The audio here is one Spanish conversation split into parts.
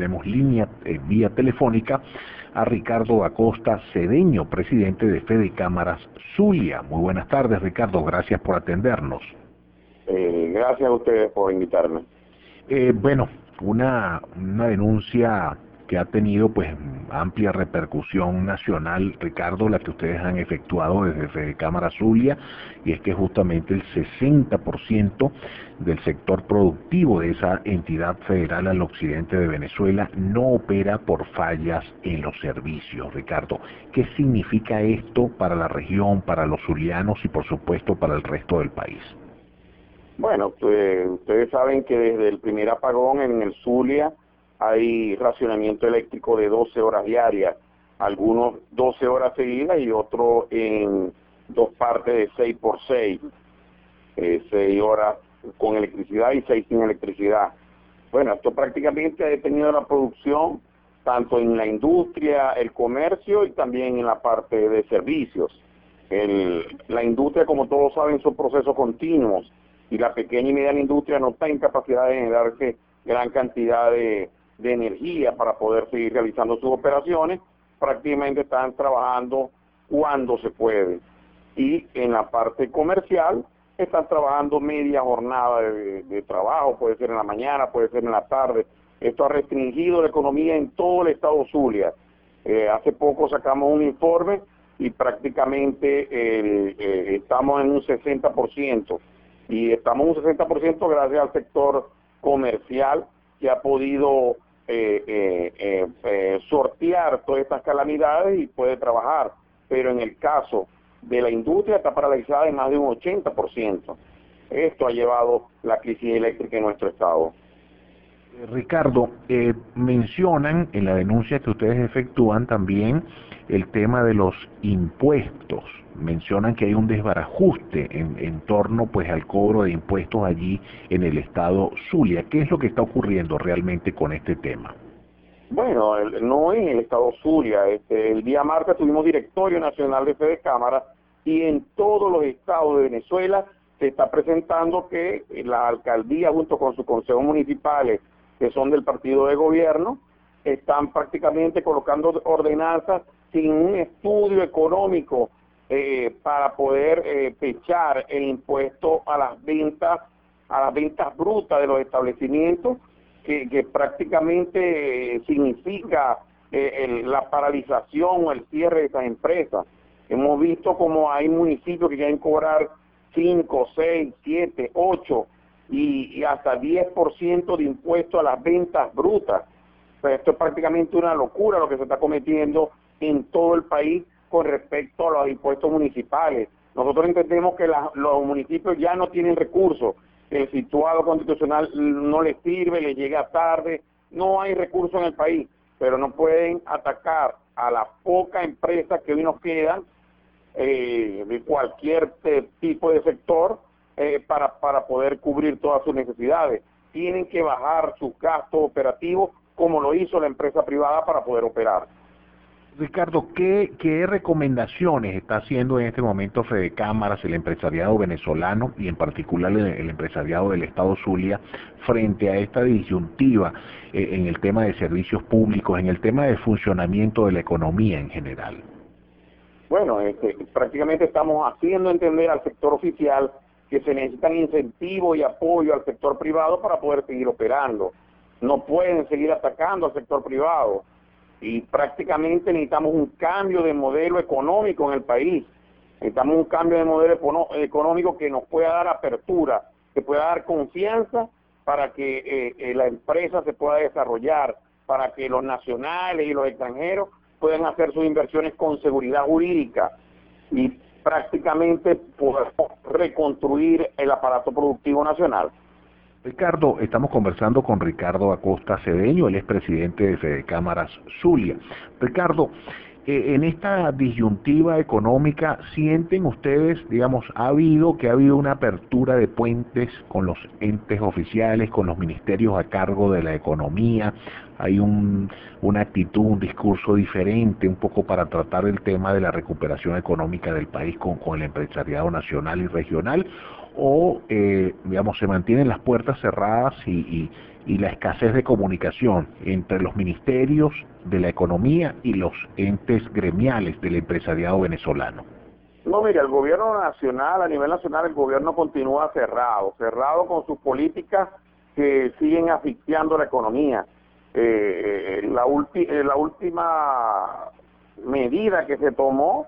Tenemos línea eh, vía telefónica a Ricardo Acosta Cedeño, presidente de Fede Cámaras Zulia. Muy buenas tardes, Ricardo. Gracias por atendernos. Eh, gracias a ustedes por invitarme. Eh, bueno, una, una denuncia que ha tenido pues amplia repercusión nacional, Ricardo, la que ustedes han efectuado desde Cámara Zulia, y es que justamente el 60% del sector productivo de esa entidad federal al occidente de Venezuela no opera por fallas en los servicios. Ricardo, ¿qué significa esto para la región, para los zulianos y por supuesto para el resto del país? Bueno, pues, ustedes saben que desde el primer apagón en el Zulia, hay racionamiento eléctrico de 12 horas diarias, algunos 12 horas seguidas y otros en dos partes de 6 por 6, eh, 6 horas con electricidad y 6 sin electricidad. Bueno, esto prácticamente ha detenido la producción tanto en la industria, el comercio y también en la parte de servicios. la industria, como todos saben, son procesos continuos y la pequeña y mediana industria no está en capacidad de generarse gran cantidad de, de energía para poder seguir realizando sus operaciones, prácticamente están trabajando cuando se puede. Y en la parte comercial están trabajando media jornada de, trabajo, puede ser en la mañana, puede ser en la tarde. Esto ha restringido la economía en todo el estado Zulia. Eh, hace poco sacamos un informe y prácticamente eh, estamos en un 60%. Y estamos en un 60% gracias al sector comercial que ha podido sortear todas estas calamidades y puede trabajar. Pero en el caso de la industria está paralizada en más de un 80%. Esto ha llevado la crisis eléctrica en nuestro estado. Ricardo, eh, mencionan en la denuncia que ustedes efectúan también el tema de los impuestos. Mencionan que hay un desbarajuste en, en, torno pues al cobro de impuestos allí en el estado Zulia. ¿Qué es lo que está ocurriendo realmente con este tema? Bueno, no en el estado Zulia. Este, el día martes tuvimos directorio nacional de Fede Cámara y en todos los estados de Venezuela se está presentando que la alcaldía junto con sus consejos municipales que son del partido de gobierno, están prácticamente colocando ordenanzas sin un estudio económico eh, para poder eh, pechar el impuesto a las ventas, a las ventas brutas de los establecimientos, que, prácticamente eh, significa la paralización o el cierre de esas empresas. Hemos visto como hay municipios que quieren cobrar 5, 6, 7, 8 y, hasta 10% de impuesto a las ventas brutas. Esto es prácticamente una locura lo que se está cometiendo en todo el país con respecto a los impuestos municipales. Nosotros entendemos que los municipios ya no tienen recursos, el situado constitucional no les sirve, les llega tarde, no hay recursos en el país, pero no pueden atacar a las pocas empresas que hoy nos quedan eh, de cualquier tipo de sector eh, para, para poder cubrir todas sus necesidades. Tienen que bajar sus gastos operativos como lo hizo la empresa privada para poder operar. Ricardo, ¿qué, ¿qué recomendaciones está haciendo en este momento Fede Cámaras, el empresariado venezolano y en particular el, empresariado del Estado Zulia frente a esta disyuntiva eh, en el tema de servicios públicos, en el tema de funcionamiento de la economía en general? Bueno, este, prácticamente estamos haciendo entender al sector oficial que se necesitan incentivos y apoyo al sector privado para poder seguir operando. No pueden seguir atacando al sector privado y prácticamente necesitamos un cambio de modelo económico en el país. Necesitamos un cambio de modelo económico que nos pueda dar apertura, que pueda dar confianza para que eh, eh, la empresa se pueda desarrollar, para que los nacionales y los extranjeros puedan hacer sus inversiones con seguridad jurídica. Y prácticamente podemos reconstruir el aparato productivo nacional. Ricardo, estamos conversando con Ricardo Acosta Cedeño, él es presidente de Fede Cámaras Zulia. Ricardo, eh, en esta disyuntiva económica, ¿sienten ustedes, digamos, ha habido que ha habido una apertura de puentes con los entes oficiales, con los ministerios a cargo de la economía? Hay un, una actitud, un discurso diferente, un poco para tratar el tema de la recuperación económica del país con, con el empresariado nacional y regional, o, eh, digamos, se mantienen las puertas cerradas y, y la escasez de comunicación entre los ministerios de la economía y los entes gremiales del empresariado venezolano? No, mire, el gobierno nacional, a nivel nacional, el gobierno continúa cerrado, cerrado con sus políticas que siguen asfixiando la economía. Eh, la, eh, la última medida que se tomó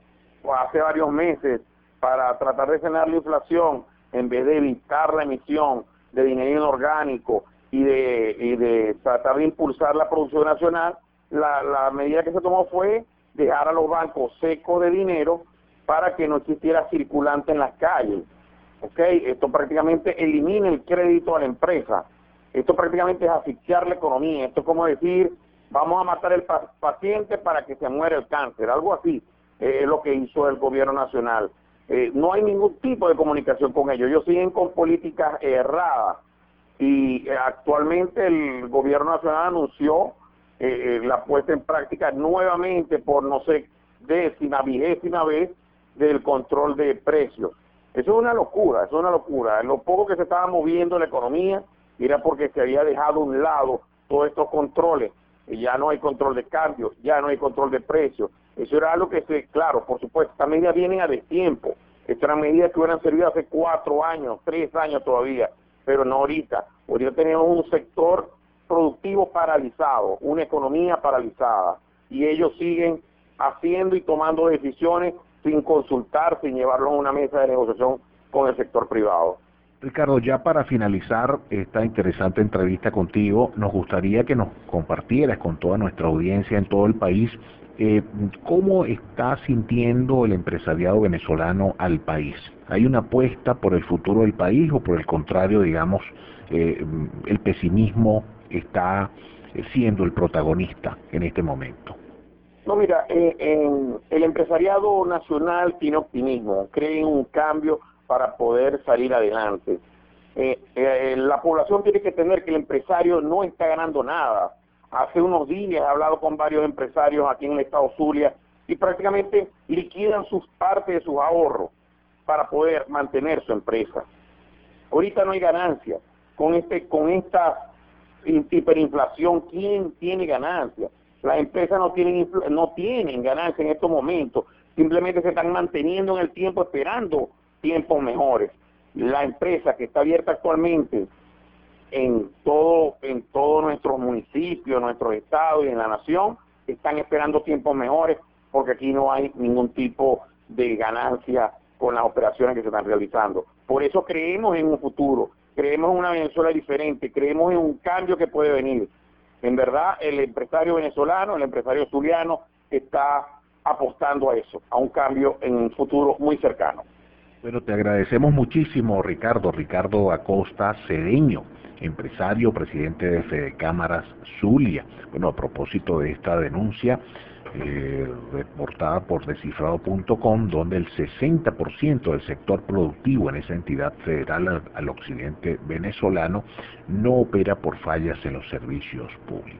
hace varios meses para tratar de frenar la inflación, en vez de evitar la emisión de dinero inorgánico y de, tratar de impulsar la producción nacional, la, medida que se tomó fue dejar a los bancos secos de dinero para que no existiera circulante en las calles. ¿Ok? Esto prácticamente elimina el crédito a la empresa. Esto prácticamente es asfixiar la economía. Esto es como decir, vamos a matar el paciente para que se muera el cáncer. Algo así eh, es lo que hizo el gobierno nacional. Eh, no hay ningún tipo de comunicación con ellos. Ellos siguen con políticas erradas. Y eh, actualmente el gobierno nacional anunció la puesta en práctica nuevamente por no sé décima, vigésima vez del control de precios. Eso es una locura, eso es una locura. Lo poco que se estaba moviendo la economía era porque se había dejado a un lado todos estos controles. Ya no hay control de cambio, ya no hay control de precios. Eso era algo que, se, claro, por supuesto, estas medidas vienen a destiempo. Estas eran medidas que hubieran servido hace cuatro años, tres años todavía, pero no ahorita. Ahorita tenemos un sector productivo paralizado, una economía paralizada, y ellos siguen haciendo y tomando decisiones sin consultar, sin llevarlo a una mesa de negociación con el sector privado. Ricardo, ya para finalizar esta interesante entrevista contigo, nos gustaría que nos compartieras con toda nuestra audiencia en todo el país eh, cómo está sintiendo el empresariado venezolano al país. ¿Hay una apuesta por el futuro del país o por el contrario, digamos, eh, el pesimismo está siendo el protagonista en este momento? No, mira, eh, el empresariado nacional tiene optimismo, cree en un cambio para poder salir adelante. Eh, eh, la población tiene que entender que el empresario no está ganando nada. Hace unos días he hablado con varios empresarios aquí en el estado Zulia y prácticamente liquidan sus partes de sus ahorros para poder mantener su empresa. Ahorita no hay ganancia. Con este, con esta hiperinflación, ¿quién tiene ganancia? Las empresas no tienen, no tienen ganancia en estos momentos, simplemente se están manteniendo en el tiempo esperando tiempos mejores. La empresa que está abierta actualmente en todo, en todos nuestros municipios, nuestros estados y en la nación, están esperando tiempos mejores porque aquí no hay ningún tipo de ganancia con las operaciones que se están realizando. Por eso creemos en un futuro, creemos en una Venezuela diferente, creemos en un cambio que puede venir. En verdad, el empresario venezolano, el empresario zuliano, está apostando a eso, a un cambio en un futuro muy cercano. Bueno, te agradecemos muchísimo, Ricardo. Ricardo Acosta Cedeño, empresario, presidente de Fede Cámaras Zulia. Bueno, a propósito de esta denuncia eh, reportada por descifrado.com, donde el 60% del sector productivo en esa entidad federal al occidente venezolano no opera por fallas en los servicios públicos.